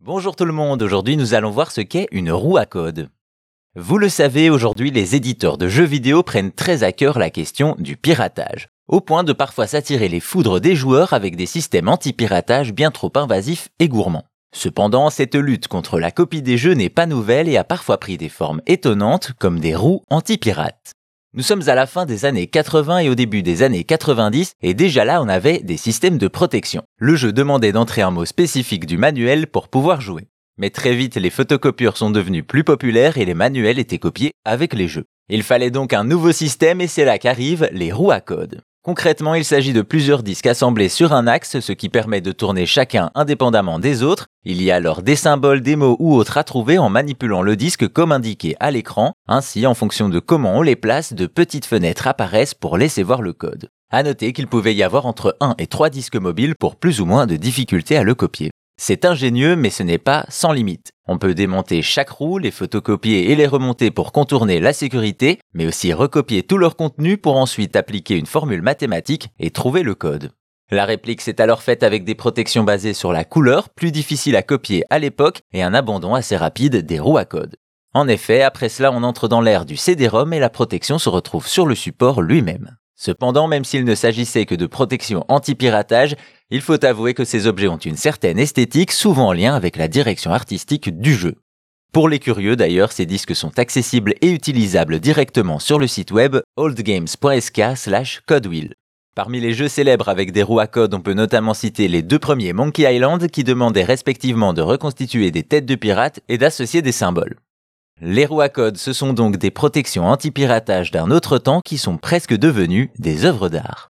Bonjour tout le monde, aujourd'hui nous allons voir ce qu'est une roue à code. Vous le savez, aujourd'hui les éditeurs de jeux vidéo prennent très à cœur la question du piratage, au point de parfois s'attirer les foudres des joueurs avec des systèmes anti-piratage bien trop invasifs et gourmands. Cependant, cette lutte contre la copie des jeux n'est pas nouvelle et a parfois pris des formes étonnantes comme des roues anti-pirates. Nous sommes à la fin des années 80 et au début des années 90 et déjà là on avait des systèmes de protection. Le jeu demandait d'entrer un mot spécifique du manuel pour pouvoir jouer. Mais très vite les photocopieurs sont devenus plus populaires et les manuels étaient copiés avec les jeux. Il fallait donc un nouveau système et c'est là qu'arrivent les roues à code. Concrètement, il s'agit de plusieurs disques assemblés sur un axe, ce qui permet de tourner chacun indépendamment des autres. Il y a alors des symboles, des mots ou autres à trouver en manipulant le disque comme indiqué à l'écran. Ainsi, en fonction de comment on les place, de petites fenêtres apparaissent pour laisser voir le code. À noter qu'il pouvait y avoir entre 1 et 3 disques mobiles pour plus ou moins de difficultés à le copier. C'est ingénieux, mais ce n'est pas sans limite. On peut démonter chaque roue, les photocopier et les remonter pour contourner la sécurité, mais aussi recopier tout leur contenu pour ensuite appliquer une formule mathématique et trouver le code. La réplique s'est alors faite avec des protections basées sur la couleur, plus difficile à copier à l'époque, et un abandon assez rapide des roues à code. En effet, après cela, on entre dans l'ère du CD-ROM et la protection se retrouve sur le support lui-même. Cependant, même s'il ne s'agissait que de protection anti-piratage, il faut avouer que ces objets ont une certaine esthétique, souvent en lien avec la direction artistique du jeu. Pour les curieux d'ailleurs, ces disques sont accessibles et utilisables directement sur le site web oldgames.sk codewheel. Parmi les jeux célèbres avec des roues à code, on peut notamment citer les deux premiers Monkey Island qui demandaient respectivement de reconstituer des têtes de pirates et d'associer des symboles. Les roues à code, ce sont donc des protections anti-piratage d'un autre temps qui sont presque devenues des œuvres d'art.